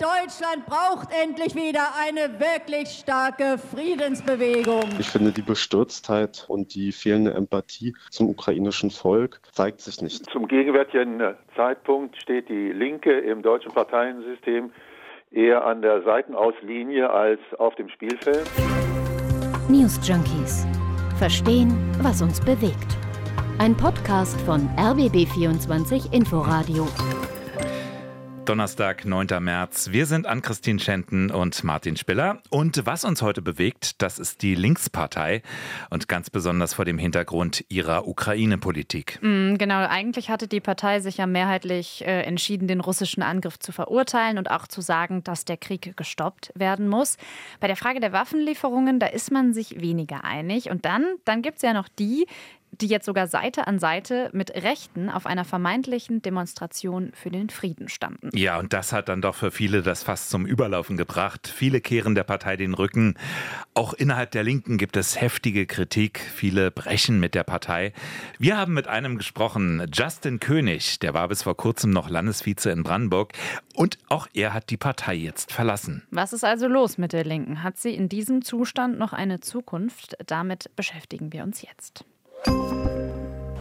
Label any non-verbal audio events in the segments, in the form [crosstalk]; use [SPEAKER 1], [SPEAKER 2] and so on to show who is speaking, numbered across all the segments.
[SPEAKER 1] Deutschland braucht endlich wieder eine wirklich starke Friedensbewegung.
[SPEAKER 2] Ich finde, die Bestürztheit und die fehlende Empathie zum ukrainischen Volk zeigt sich nicht.
[SPEAKER 3] Zum gegenwärtigen Zeitpunkt steht die Linke im deutschen Parteiensystem eher an der Seitenauslinie als auf dem Spielfeld.
[SPEAKER 4] News Junkies. Verstehen, was uns bewegt. Ein Podcast von RBB24 Inforadio.
[SPEAKER 5] Donnerstag, 9. März. Wir sind an Christine Schenten und Martin Spiller. Und was uns heute bewegt, das ist die Linkspartei und ganz besonders vor dem Hintergrund ihrer Ukraine-Politik.
[SPEAKER 6] Mm, genau, eigentlich hatte die Partei sich ja mehrheitlich äh, entschieden, den russischen Angriff zu verurteilen und auch zu sagen, dass der Krieg gestoppt werden muss. Bei der Frage der Waffenlieferungen, da ist man sich weniger einig. Und dann, dann gibt es ja noch die, die jetzt sogar Seite an Seite mit Rechten auf einer vermeintlichen Demonstration für den Frieden standen.
[SPEAKER 5] Ja, und das hat dann doch für viele das fast zum Überlaufen gebracht. Viele kehren der Partei den Rücken. Auch innerhalb der Linken gibt es heftige Kritik. Viele brechen mit der Partei. Wir haben mit einem gesprochen, Justin König, der war bis vor kurzem noch Landesvize in Brandenburg. Und auch er hat die Partei jetzt verlassen.
[SPEAKER 6] Was ist also los mit der Linken? Hat sie in diesem Zustand noch eine Zukunft? Damit beschäftigen wir uns jetzt.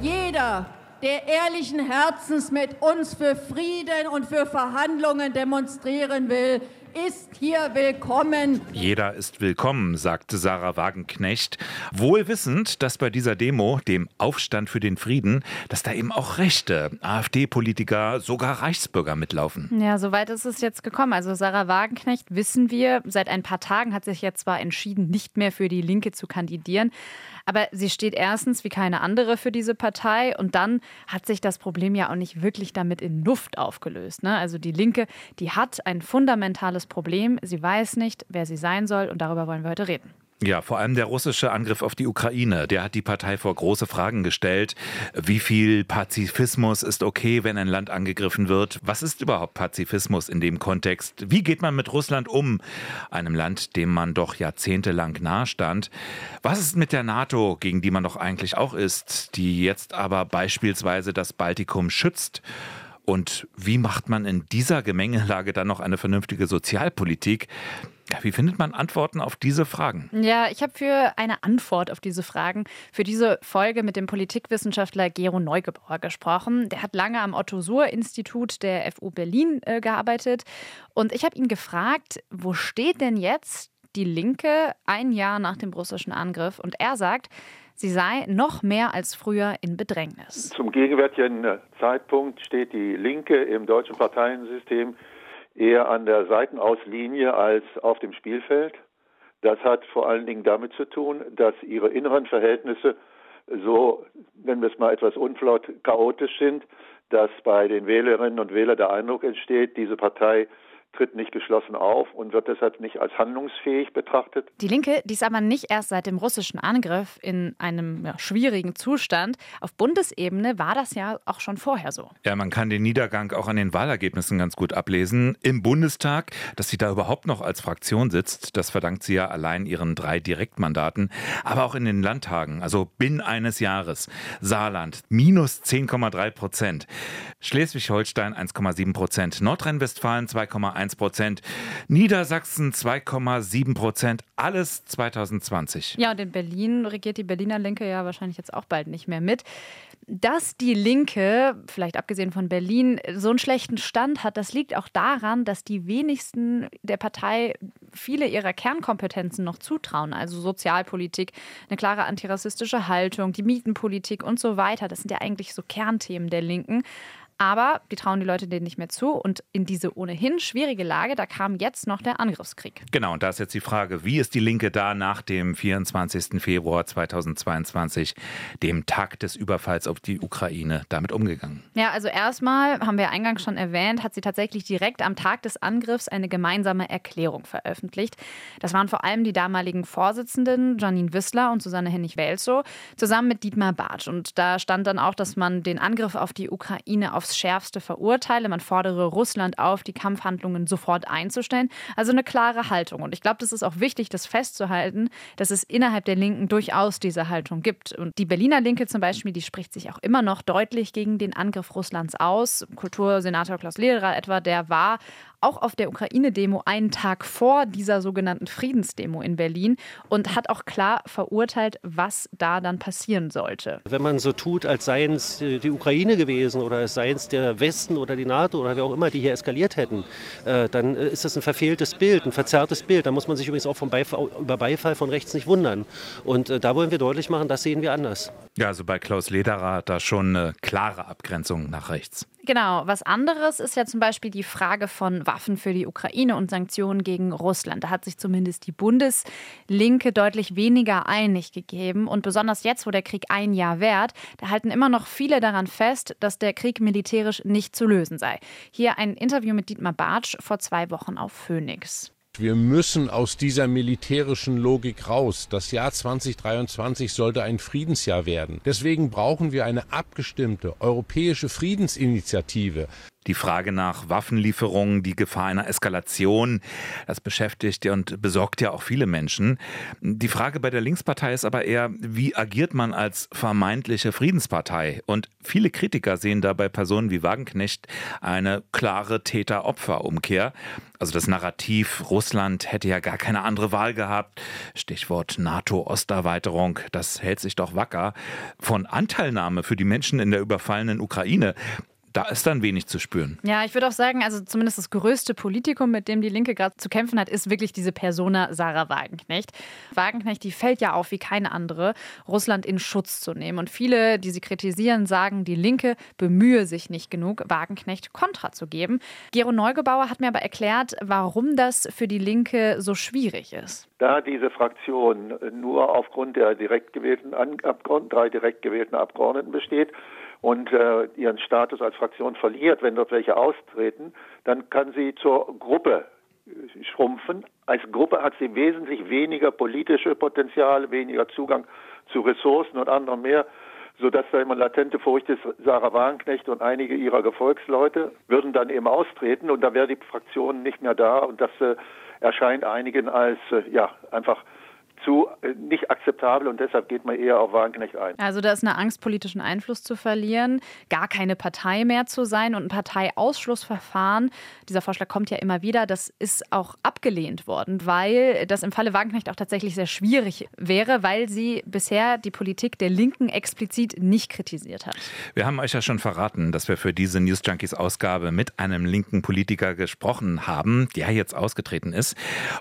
[SPEAKER 1] Jeder, der ehrlichen Herzens mit uns für Frieden und für Verhandlungen demonstrieren will, ist hier willkommen.
[SPEAKER 5] Jeder ist willkommen, sagte Sarah Wagenknecht, wohl wissend, dass bei dieser Demo, dem Aufstand für den Frieden, dass da eben auch rechte AfD-Politiker, sogar Reichsbürger mitlaufen.
[SPEAKER 6] Ja, soweit ist es jetzt gekommen. Also Sarah Wagenknecht, wissen wir, seit ein paar Tagen hat sich jetzt zwar entschieden, nicht mehr für die Linke zu kandidieren, aber sie steht erstens wie keine andere für diese Partei und dann hat sich das Problem ja auch nicht wirklich damit in Luft aufgelöst. Ne? Also die Linke, die hat ein fundamentales Problem. Sie weiß nicht, wer sie sein soll und darüber wollen wir heute reden.
[SPEAKER 5] Ja, vor allem der russische Angriff auf die Ukraine, der hat die Partei vor große Fragen gestellt. Wie viel Pazifismus ist okay, wenn ein Land angegriffen wird? Was ist überhaupt Pazifismus in dem Kontext? Wie geht man mit Russland um? Einem Land, dem man doch jahrzehntelang nahestand. Was ist mit der NATO, gegen die man doch eigentlich auch ist, die jetzt aber beispielsweise das Baltikum schützt? Und wie macht man in dieser Gemengelage dann noch eine vernünftige Sozialpolitik? Wie findet man Antworten auf diese Fragen?
[SPEAKER 6] Ja, ich habe für eine Antwort auf diese Fragen für diese Folge mit dem Politikwissenschaftler Gero Neugebauer gesprochen. Der hat lange am Otto-Suhr-Institut der FU Berlin äh, gearbeitet. Und ich habe ihn gefragt, wo steht denn jetzt die Linke ein Jahr nach dem russischen Angriff? Und er sagt, sie sei noch mehr als früher in Bedrängnis.
[SPEAKER 3] Zum gegenwärtigen Zeitpunkt steht die Linke im deutschen Parteiensystem eher an der Seitenauslinie als auf dem Spielfeld. Das hat vor allen Dingen damit zu tun, dass ihre inneren Verhältnisse so, nennen wir es mal etwas unflaut, chaotisch sind, dass bei den Wählerinnen und Wählern der Eindruck entsteht, diese Partei tritt nicht geschlossen auf und wird deshalb nicht als handlungsfähig betrachtet.
[SPEAKER 6] Die Linke, die ist aber nicht erst seit dem russischen Angriff in einem ja, schwierigen Zustand. Auf Bundesebene war das ja auch schon vorher so.
[SPEAKER 5] Ja, man kann den Niedergang auch an den Wahlergebnissen ganz gut ablesen. Im Bundestag, dass sie da überhaupt noch als Fraktion sitzt, das verdankt sie ja allein ihren drei Direktmandaten. Aber auch in den Landtagen, also binnen eines Jahres. Saarland minus 10,3 Prozent. Schleswig-Holstein 1,7 Prozent. Nordrhein-Westfalen 2,1 1 Prozent. Niedersachsen 2,7 Prozent. Alles 2020.
[SPEAKER 6] Ja, und in Berlin regiert die Berliner Linke ja wahrscheinlich jetzt auch bald nicht mehr mit. Dass die Linke, vielleicht abgesehen von Berlin, so einen schlechten Stand hat, das liegt auch daran, dass die wenigsten der Partei viele ihrer Kernkompetenzen noch zutrauen. Also Sozialpolitik, eine klare antirassistische Haltung, die Mietenpolitik und so weiter. Das sind ja eigentlich so Kernthemen der Linken. Aber die trauen die Leute denen nicht mehr zu. Und in diese ohnehin schwierige Lage, da kam jetzt noch der Angriffskrieg.
[SPEAKER 5] Genau, und da ist jetzt die Frage, wie ist die Linke da nach dem 24. Februar 2022, dem Tag des Überfalls auf die Ukraine, damit umgegangen?
[SPEAKER 6] Ja, also erstmal, haben wir eingangs schon erwähnt, hat sie tatsächlich direkt am Tag des Angriffs eine gemeinsame Erklärung veröffentlicht. Das waren vor allem die damaligen Vorsitzenden Janine Wissler und Susanne Hennig-Welzow zusammen mit Dietmar Bartsch. Und da stand dann auch, dass man den Angriff auf die Ukraine aufs aufs Schärfste verurteile. Man fordere Russland auf, die Kampfhandlungen sofort einzustellen. Also eine klare Haltung. Und ich glaube, das ist auch wichtig, das festzuhalten, dass es innerhalb der Linken durchaus diese Haltung gibt. Und die Berliner Linke zum Beispiel, die spricht sich auch immer noch deutlich gegen den Angriff Russlands aus. Kultursenator Klaus Lederer etwa, der war auch auf der Ukraine-Demo einen Tag vor dieser sogenannten Friedensdemo in Berlin und hat auch klar verurteilt, was da dann passieren sollte.
[SPEAKER 7] Wenn man so tut, als seien es die Ukraine gewesen oder als seien es der Westen oder die NATO oder wer auch immer, die hier eskaliert hätten, äh, dann ist das ein verfehltes Bild, ein verzerrtes Bild. Da muss man sich übrigens auch vom Beifall, über Beifall von rechts nicht wundern. Und äh, da wollen wir deutlich machen, das sehen wir anders.
[SPEAKER 5] Ja, also bei Klaus Lederer hat da schon eine klare Abgrenzung nach rechts.
[SPEAKER 6] Genau, was anderes ist ja zum Beispiel die Frage von Waffen für die Ukraine und Sanktionen gegen Russland. Da hat sich zumindest die Bundeslinke deutlich weniger einig gegeben. Und besonders jetzt, wo der Krieg ein Jahr währt, da halten immer noch viele daran fest, dass der Krieg militärisch nicht zu lösen sei. Hier ein Interview mit Dietmar Bartsch vor zwei Wochen auf Phoenix.
[SPEAKER 8] Wir müssen aus dieser militärischen Logik raus. Das Jahr 2023 sollte ein Friedensjahr werden. Deswegen brauchen wir eine abgestimmte europäische Friedensinitiative.
[SPEAKER 5] Die Frage nach Waffenlieferungen, die Gefahr einer Eskalation, das beschäftigt und besorgt ja auch viele Menschen. Die Frage bei der Linkspartei ist aber eher, wie agiert man als vermeintliche Friedenspartei? Und viele Kritiker sehen da bei Personen wie Wagenknecht eine klare Täter-Opfer-Umkehr. Also das Narrativ, Russland hätte ja gar keine andere Wahl gehabt. Stichwort NATO-Osterweiterung, das hält sich doch wacker. Von Anteilnahme für die Menschen in der überfallenen Ukraine, da ist dann wenig zu spüren.
[SPEAKER 6] Ja, ich würde auch sagen, also zumindest das größte Politikum, mit dem die Linke gerade zu kämpfen hat, ist wirklich diese Persona Sarah Wagenknecht. Wagenknecht, die fällt ja auf wie keine andere, Russland in Schutz zu nehmen. Und viele, die sie kritisieren, sagen, die Linke bemühe sich nicht genug, Wagenknecht Kontra zu geben. Gero Neugebauer hat mir aber erklärt, warum das für die Linke so schwierig ist.
[SPEAKER 3] Da diese Fraktion nur aufgrund der direkt gewählten Abgeordneten, drei direkt gewählten Abgeordneten besteht, und äh, ihren Status als Fraktion verliert, wenn dort welche austreten, dann kann sie zur Gruppe äh, schrumpfen. Als Gruppe hat sie wesentlich weniger politische Potenzial, weniger Zugang zu Ressourcen und anderem mehr, sodass da immer latente Furcht ist, Sarah Wagenknecht und einige ihrer Gefolgsleute würden dann eben austreten und da wäre die Fraktion nicht mehr da und das äh, erscheint einigen als äh, ja einfach zu äh, nicht akzeptabel und deshalb geht man eher auf Wagenknecht ein.
[SPEAKER 6] Also da ist eine Angst, politischen Einfluss zu verlieren, gar keine Partei mehr zu sein und ein Parteiausschlussverfahren. Dieser Vorschlag kommt ja immer wieder. Das ist auch abgelehnt worden, weil das im Falle Wagenknecht auch tatsächlich sehr schwierig wäre, weil sie bisher die Politik der Linken explizit nicht kritisiert hat.
[SPEAKER 5] Wir haben euch ja schon verraten, dass wir für diese News Junkies Ausgabe mit einem linken Politiker gesprochen haben, der jetzt ausgetreten ist.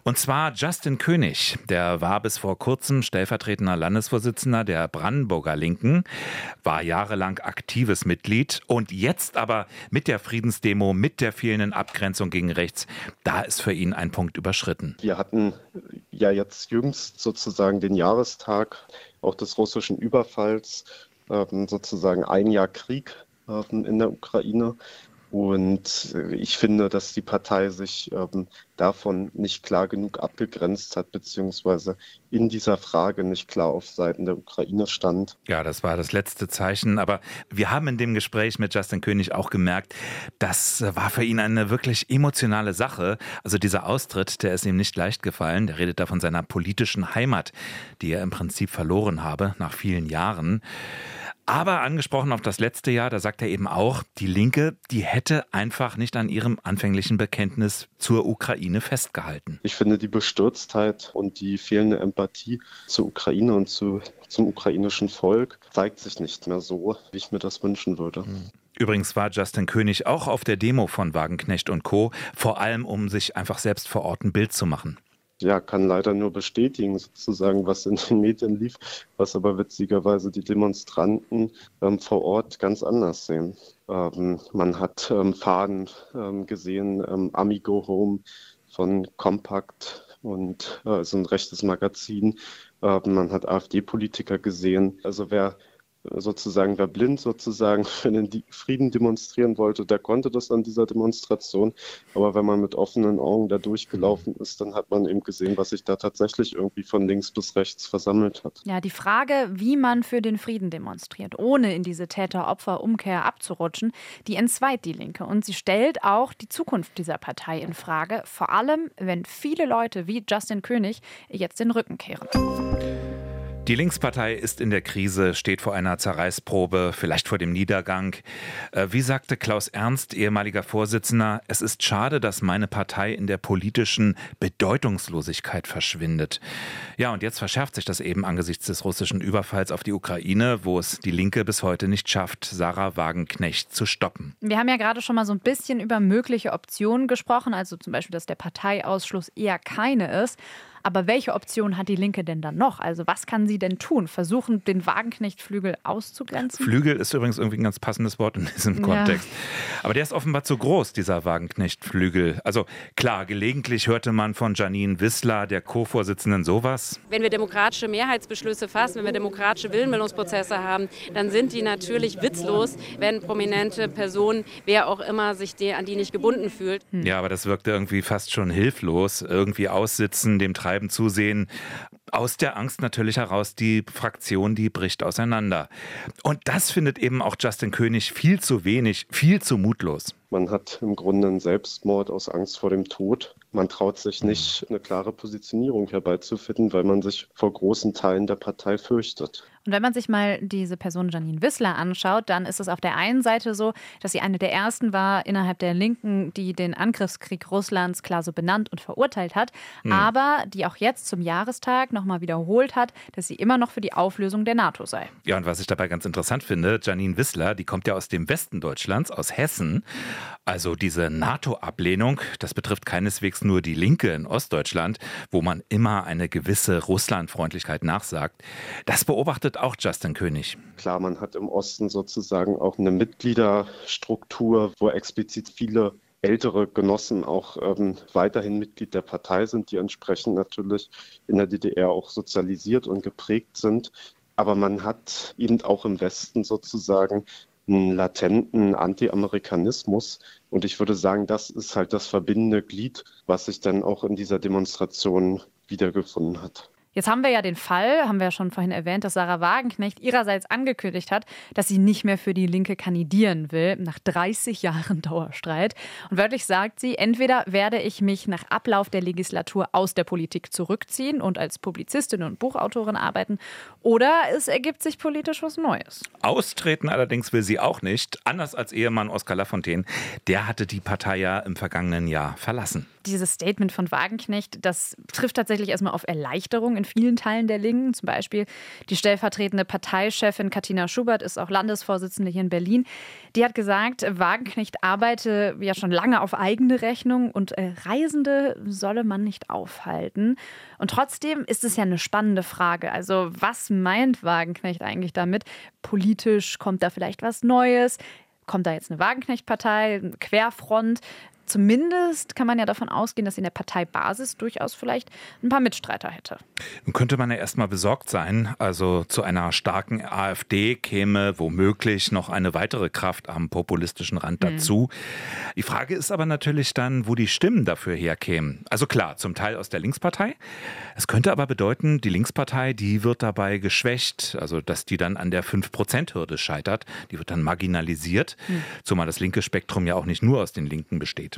[SPEAKER 5] Und zwar Justin König. Der war bis vor kurzem stellvertretender Landesvorsitzender der Brandenburger Linken, war jahrelang aktives Mitglied und jetzt aber mit der Friedensdemo, mit der fehlenden Abgrenzung gegen rechts, da ist für ihn ein Punkt überschritten.
[SPEAKER 2] Wir hatten ja jetzt jüngst sozusagen den Jahrestag auch des russischen Überfalls, ähm, sozusagen ein Jahr Krieg ähm, in der Ukraine. Und äh, ich finde, dass die Partei sich ähm, davon nicht klar genug abgegrenzt hat, beziehungsweise in dieser Frage nicht klar auf Seiten der Ukraine stand.
[SPEAKER 5] Ja, das war das letzte Zeichen. Aber wir haben in dem Gespräch mit Justin König auch gemerkt, das war für ihn eine wirklich emotionale Sache. Also dieser Austritt, der ist ihm nicht leicht gefallen. Der redet da von seiner politischen Heimat, die er im Prinzip verloren habe nach vielen Jahren. Aber angesprochen auf das letzte Jahr, da sagt er eben auch, die Linke, die hätte einfach nicht an ihrem anfänglichen Bekenntnis zur Ukraine festgehalten.
[SPEAKER 2] Ich finde die Bestürztheit und die fehlende Empathie zur Ukraine und zu, zum ukrainischen Volk zeigt sich nicht mehr so, wie ich mir das wünschen würde. Hm.
[SPEAKER 5] Übrigens war Justin König auch auf der Demo von Wagenknecht und Co., vor allem um sich einfach selbst vor Ort ein Bild zu machen
[SPEAKER 2] ja, kann leider nur bestätigen, sozusagen, was in den Medien lief, was aber witzigerweise die Demonstranten ähm, vor Ort ganz anders sehen. Ähm, man hat ähm, Fahnen ähm, gesehen, ähm, Amigo Home von Compact und äh, so ein rechtes Magazin. Ähm, man hat AfD-Politiker gesehen. Also wer sozusagen, wer blind sozusagen [laughs] für den Frieden demonstrieren wollte, der konnte das an dieser Demonstration. Aber wenn man mit offenen Augen da durchgelaufen ist, dann hat man eben gesehen, was sich da tatsächlich irgendwie von links bis rechts versammelt hat.
[SPEAKER 6] Ja, die Frage, wie man für den Frieden demonstriert, ohne in diese Täter-Opfer-Umkehr abzurutschen, die entzweit die Linke. Und sie stellt auch die Zukunft dieser Partei in Frage, vor allem wenn viele Leute wie Justin König jetzt den Rücken kehren.
[SPEAKER 5] Die Linkspartei ist in der Krise, steht vor einer Zerreißprobe, vielleicht vor dem Niedergang. Äh, wie sagte Klaus Ernst, ehemaliger Vorsitzender, es ist schade, dass meine Partei in der politischen Bedeutungslosigkeit verschwindet. Ja, und jetzt verschärft sich das eben angesichts des russischen Überfalls auf die Ukraine, wo es die Linke bis heute nicht schafft, Sarah Wagenknecht zu stoppen.
[SPEAKER 6] Wir haben ja gerade schon mal so ein bisschen über mögliche Optionen gesprochen, also zum Beispiel, dass der Parteiausschluss eher keine ist. Aber welche Option hat die Linke denn dann noch? Also was kann sie denn tun? Versuchen, den Wagenknecht-Flügel auszugrenzen?
[SPEAKER 5] Flügel ist übrigens irgendwie ein ganz passendes Wort in diesem Kontext. Ja. Aber der ist offenbar zu groß, dieser Wagenknecht-Flügel. Also klar, gelegentlich hörte man von Janine Wissler, der Co-Vorsitzenden, sowas.
[SPEAKER 9] Wenn wir demokratische Mehrheitsbeschlüsse fassen, wenn wir demokratische Willenbildungsprozesse haben, dann sind die natürlich witzlos, wenn prominente Personen, wer auch immer, sich die, an die nicht gebunden fühlt.
[SPEAKER 5] Hm. Ja, aber das wirkte irgendwie fast schon hilflos. Irgendwie aussitzen, dem Treiben Treiben zusehen. Aus der Angst natürlich heraus, die Fraktion, die bricht auseinander. Und das findet eben auch Justin König viel zu wenig, viel zu mutlos.
[SPEAKER 2] Man hat im Grunde einen Selbstmord aus Angst vor dem Tod. Man traut sich nicht, eine klare Positionierung herbeizufinden, weil man sich vor großen Teilen der Partei fürchtet.
[SPEAKER 6] Und wenn man sich mal diese Person Janine Wissler anschaut, dann ist es auf der einen Seite so, dass sie eine der ersten war innerhalb der Linken, die den Angriffskrieg Russlands klar so benannt und verurteilt hat, mhm. aber die auch jetzt zum Jahrestag nochmal wiederholt hat, dass sie immer noch für die Auflösung der NATO sei.
[SPEAKER 5] Ja, und was ich dabei ganz interessant finde, Janine Wissler, die kommt ja aus dem Westen Deutschlands, aus Hessen. Also diese NATO-Ablehnung, das betrifft keineswegs nur die Linke in Ostdeutschland, wo man immer eine gewisse Russlandfreundlichkeit nachsagt. Das beobachtet auch Justin König.
[SPEAKER 2] Klar, man hat im Osten sozusagen auch eine Mitgliederstruktur, wo explizit viele ältere Genossen auch ähm, weiterhin Mitglied der Partei sind, die entsprechend natürlich in der DDR auch sozialisiert und geprägt sind. Aber man hat eben auch im Westen sozusagen einen latenten Anti-Amerikanismus. Und ich würde sagen, das ist halt das verbindende Glied, was sich dann auch in dieser Demonstration wiedergefunden hat.
[SPEAKER 6] Jetzt haben wir ja den Fall, haben wir ja schon vorhin erwähnt, dass Sarah Wagenknecht ihrerseits angekündigt hat, dass sie nicht mehr für die Linke kandidieren will, nach 30 Jahren Dauerstreit. Und wörtlich sagt sie, entweder werde ich mich nach Ablauf der Legislatur aus der Politik zurückziehen und als Publizistin und Buchautorin arbeiten, oder es ergibt sich politisch was Neues.
[SPEAKER 5] Austreten allerdings will sie auch nicht, anders als Ehemann Oskar Lafontaine. Der hatte die Partei ja im vergangenen Jahr verlassen
[SPEAKER 6] dieses Statement von Wagenknecht, das trifft tatsächlich erstmal auf Erleichterung in vielen Teilen der Linken. Zum Beispiel die stellvertretende Parteichefin Katina Schubert ist auch Landesvorsitzende hier in Berlin. Die hat gesagt, Wagenknecht arbeite ja schon lange auf eigene Rechnung und äh, Reisende solle man nicht aufhalten. Und trotzdem ist es ja eine spannende Frage. Also was meint Wagenknecht eigentlich damit? Politisch kommt da vielleicht was Neues? Kommt da jetzt eine Wagenknecht-Partei, Querfront? Zumindest kann man ja davon ausgehen, dass in der Parteibasis durchaus vielleicht ein paar Mitstreiter hätte.
[SPEAKER 5] Nun könnte man ja erstmal besorgt sein. Also zu einer starken AfD käme womöglich noch eine weitere Kraft am populistischen Rand mhm. dazu. Mhm. Die Frage ist aber natürlich dann, wo die Stimmen dafür herkämen. Also klar, zum Teil aus der Linkspartei. Es könnte aber bedeuten, die Linkspartei, die wird dabei geschwächt. Also dass die dann an der 5-Prozent-Hürde scheitert. Die wird dann marginalisiert. Mhm. Zumal das linke Spektrum ja auch nicht nur aus den Linken besteht.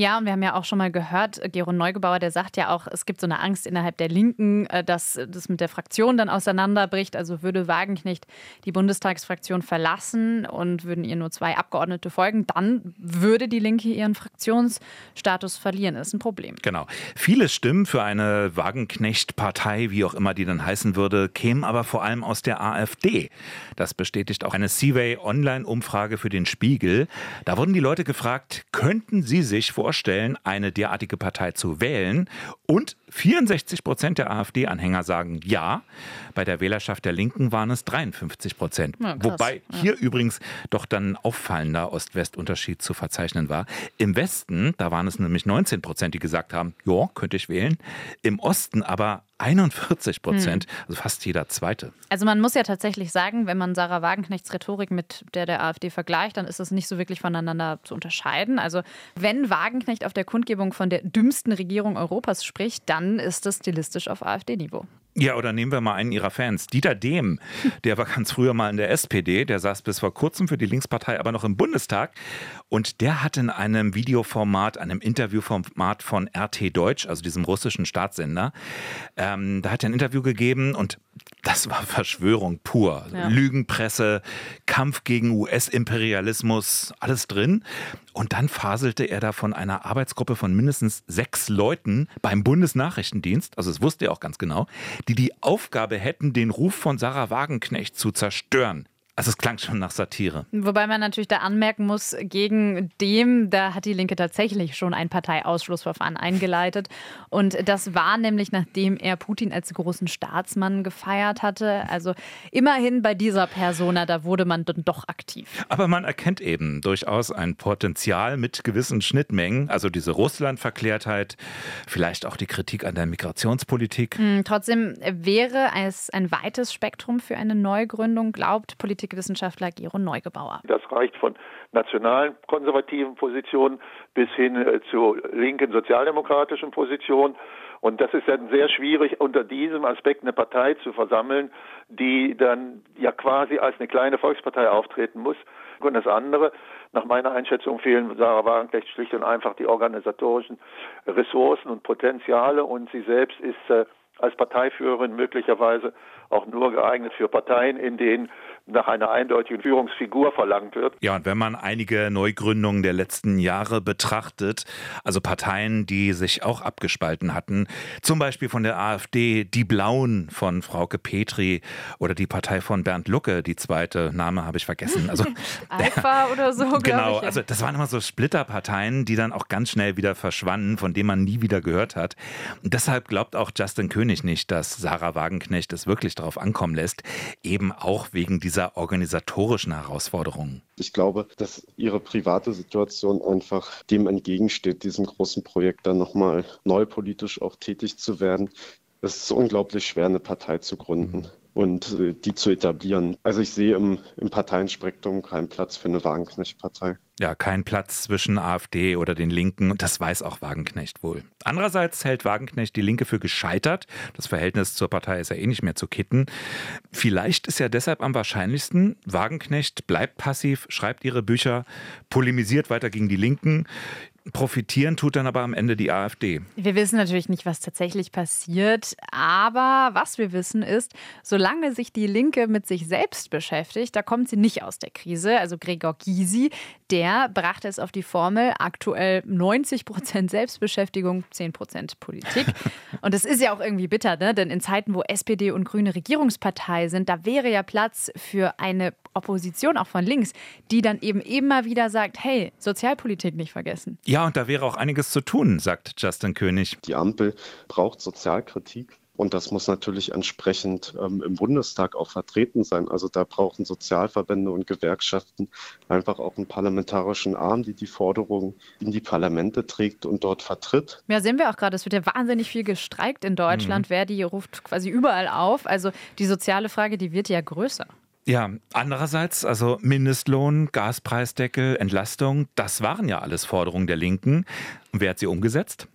[SPEAKER 6] Ja, und wir haben ja auch schon mal gehört, Gero Neugebauer, der sagt ja auch, es gibt so eine Angst innerhalb der Linken, äh, dass das mit der Fraktion dann auseinanderbricht. Also würde Wagenknecht die Bundestagsfraktion verlassen und würden ihr nur zwei Abgeordnete folgen, dann würde die Linke ihren Fraktionsstatus verlieren. Das ist ein Problem.
[SPEAKER 5] Genau. Viele Stimmen für eine Wagenknecht-Partei, wie auch immer die dann heißen würde, kämen aber vor allem aus der AfD. Das bestätigt auch eine Seaway-Online-Umfrage für den Spiegel. Da wurden die Leute gefragt, könnten sie sich vorstellen, eine derartige Partei zu wählen. Und 64 Prozent der AfD-Anhänger sagen ja. Bei der Wählerschaft der Linken waren es 53 Prozent. Ja, Wobei hier ja. übrigens doch dann auffallender Ost-West-Unterschied zu verzeichnen war. Im Westen, da waren es nämlich 19 Prozent, die gesagt haben, ja, könnte ich wählen. Im Osten aber 41 Prozent, hm. also fast jeder Zweite.
[SPEAKER 6] Also man muss ja tatsächlich sagen, wenn man Sarah Wagenknechts Rhetorik mit der der AfD vergleicht, dann ist das nicht so wirklich voneinander zu unterscheiden. Also wenn Wagenknecht auf der Kundgebung von der dümmsten Regierung Europas spricht, dann ist das stilistisch auf AfD-Niveau.
[SPEAKER 5] Ja, oder nehmen wir mal einen ihrer Fans. Dieter Dehm, der war ganz früher mal in der SPD, der saß bis vor kurzem für die Linkspartei aber noch im Bundestag. Und der hat in einem Videoformat, einem Interviewformat von RT Deutsch, also diesem russischen Staatssender, ähm, da hat er ein Interview gegeben und das war Verschwörung pur. Ja. Lügenpresse, Kampf gegen US-Imperialismus, alles drin. Und dann faselte er da von einer Arbeitsgruppe von mindestens sechs Leuten beim Bundesnachrichtendienst, also das wusste er auch ganz genau, die die Aufgabe hätten, den Ruf von Sarah Wagenknecht zu zerstören. Also es klang schon nach Satire.
[SPEAKER 6] Wobei man natürlich da anmerken muss, gegen dem, da hat die Linke tatsächlich schon ein Parteiausschlussverfahren eingeleitet. Und das war nämlich, nachdem er Putin als großen Staatsmann gefeiert hatte. Also immerhin bei dieser Persona, da wurde man dann doch aktiv.
[SPEAKER 5] Aber man erkennt eben durchaus ein Potenzial mit gewissen Schnittmengen. Also diese Russland-Verklärtheit, vielleicht auch die Kritik an der Migrationspolitik.
[SPEAKER 6] Hm, trotzdem wäre es ein weites Spektrum für eine Neugründung, glaubt Politik Politikwissenschaftler Gero Neugebauer.
[SPEAKER 3] Das reicht von nationalen konservativen Positionen bis hin äh, zu linken sozialdemokratischen Positionen. Und das ist dann sehr schwierig, unter diesem Aspekt eine Partei zu versammeln, die dann ja quasi als eine kleine Volkspartei auftreten muss. Und das andere, nach meiner Einschätzung fehlen Sarah Wagenknecht schlicht und einfach die organisatorischen Ressourcen und Potenziale und sie selbst ist äh, als Parteiführerin möglicherweise auch nur geeignet für Parteien, in denen nach einer eindeutigen Führungsfigur verlangt wird.
[SPEAKER 5] Ja, und wenn man einige Neugründungen der letzten Jahre betrachtet, also Parteien, die sich auch abgespalten hatten, zum Beispiel von der AfD, die Blauen von Frauke Petri oder die Partei von Bernd Lucke, die zweite Name habe ich vergessen. Also [laughs]
[SPEAKER 6] Alpha oder so.
[SPEAKER 5] Genau, also das waren immer so Splitterparteien, die dann auch ganz schnell wieder verschwanden, von denen man nie wieder gehört hat. Und deshalb glaubt auch Justin König nicht, dass Sarah Wagenknecht es wirklich darauf ankommen lässt, eben auch wegen dieser dieser organisatorischen Herausforderungen?
[SPEAKER 2] Ich glaube, dass ihre private Situation einfach dem entgegensteht, diesem großen Projekt dann nochmal neu politisch auch tätig zu werden. Es ist unglaublich schwer, eine Partei zu gründen. Mhm und äh, die zu etablieren. Also ich sehe im, im Parteienspektrum keinen Platz für eine Wagenknecht-Partei.
[SPEAKER 5] Ja, kein Platz zwischen AfD oder den Linken. Und das weiß auch Wagenknecht wohl. Andererseits hält Wagenknecht die Linke für gescheitert. Das Verhältnis zur Partei ist ja eh nicht mehr zu kitten. Vielleicht ist ja deshalb am wahrscheinlichsten, Wagenknecht bleibt passiv, schreibt ihre Bücher, polemisiert weiter gegen die Linken. Profitieren tut dann aber am Ende die AfD.
[SPEAKER 6] Wir wissen natürlich nicht, was tatsächlich passiert, aber was wir wissen ist, solange sich die Linke mit sich selbst beschäftigt, da kommt sie nicht aus der Krise. Also Gregor Gysi, der brachte es auf die Formel aktuell 90 Prozent Selbstbeschäftigung, 10 Prozent Politik. [laughs] Und das ist ja auch irgendwie bitter, ne? denn in Zeiten, wo SPD und Grüne Regierungspartei sind, da wäre ja Platz für eine Opposition auch von links, die dann eben immer wieder sagt, hey, Sozialpolitik nicht vergessen.
[SPEAKER 5] Ja, und da wäre auch einiges zu tun, sagt Justin König.
[SPEAKER 2] Die Ampel braucht Sozialkritik. Und das muss natürlich entsprechend ähm, im Bundestag auch vertreten sein. Also da brauchen Sozialverbände und Gewerkschaften einfach auch einen parlamentarischen Arm, die die Forderungen in die Parlamente trägt und dort vertritt.
[SPEAKER 6] Ja, sehen wir auch gerade, es wird ja wahnsinnig viel gestreikt in Deutschland. Mhm. Verdi ruft quasi überall auf. Also die soziale Frage, die wird ja größer.
[SPEAKER 5] Ja, andererseits, also Mindestlohn, Gaspreisdeckel, Entlastung, das waren ja alles Forderungen der Linken. Und wer hat sie umgesetzt?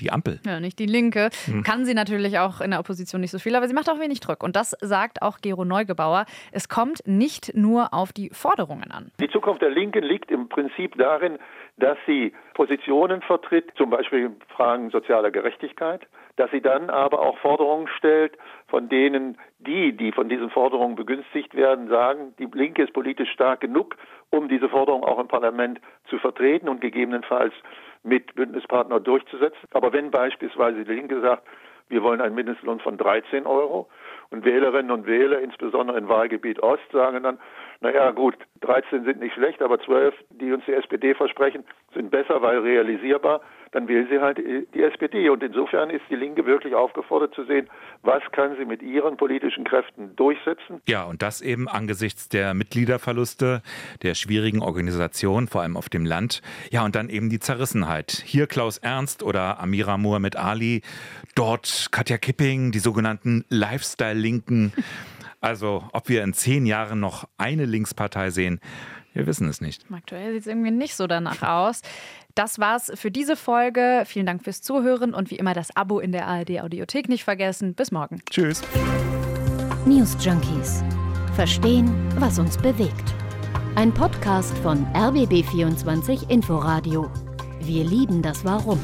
[SPEAKER 5] Die Ampel.
[SPEAKER 6] Ja, nicht die Linke. Hm. Kann sie natürlich auch in der Opposition nicht so viel, aber sie macht auch wenig Druck. Und das sagt auch Gero Neugebauer. Es kommt nicht nur auf die Forderungen an.
[SPEAKER 3] Die Zukunft der Linken liegt im Prinzip darin, dass sie Positionen vertritt, zum Beispiel Fragen sozialer Gerechtigkeit, dass sie dann aber auch Forderungen stellt, von denen die, die von diesen Forderungen begünstigt werden, sagen, die Linke ist politisch stark genug, um diese Forderungen auch im Parlament zu vertreten und gegebenenfalls mit Bündnispartner durchzusetzen. Aber wenn beispielsweise die Linke sagt, wir wollen einen Mindestlohn von 13 Euro und Wählerinnen und Wähler, insbesondere im Wahlgebiet Ost, sagen dann, naja gut, 13 sind nicht schlecht, aber 12, die uns die SPD versprechen, sind besser, weil realisierbar dann wählen sie halt die SPD. Und insofern ist die Linke wirklich aufgefordert zu sehen, was kann sie mit ihren politischen Kräften durchsetzen.
[SPEAKER 5] Ja, und das eben angesichts der Mitgliederverluste, der schwierigen Organisation, vor allem auf dem Land. Ja, und dann eben die Zerrissenheit. Hier Klaus Ernst oder Amira Mohamed Ali, dort Katja Kipping, die sogenannten Lifestyle-Linken. Also, ob wir in zehn Jahren noch eine Linkspartei sehen, wir wissen es nicht.
[SPEAKER 6] Aktuell sieht es irgendwie nicht so danach aus. Das war's für diese Folge. Vielen Dank fürs Zuhören und wie immer das Abo in der ARD Audiothek nicht vergessen. Bis morgen.
[SPEAKER 5] Tschüss.
[SPEAKER 4] News Junkies. Verstehen, was uns bewegt. Ein Podcast von RBB24 Inforadio. Wir lieben das Warum.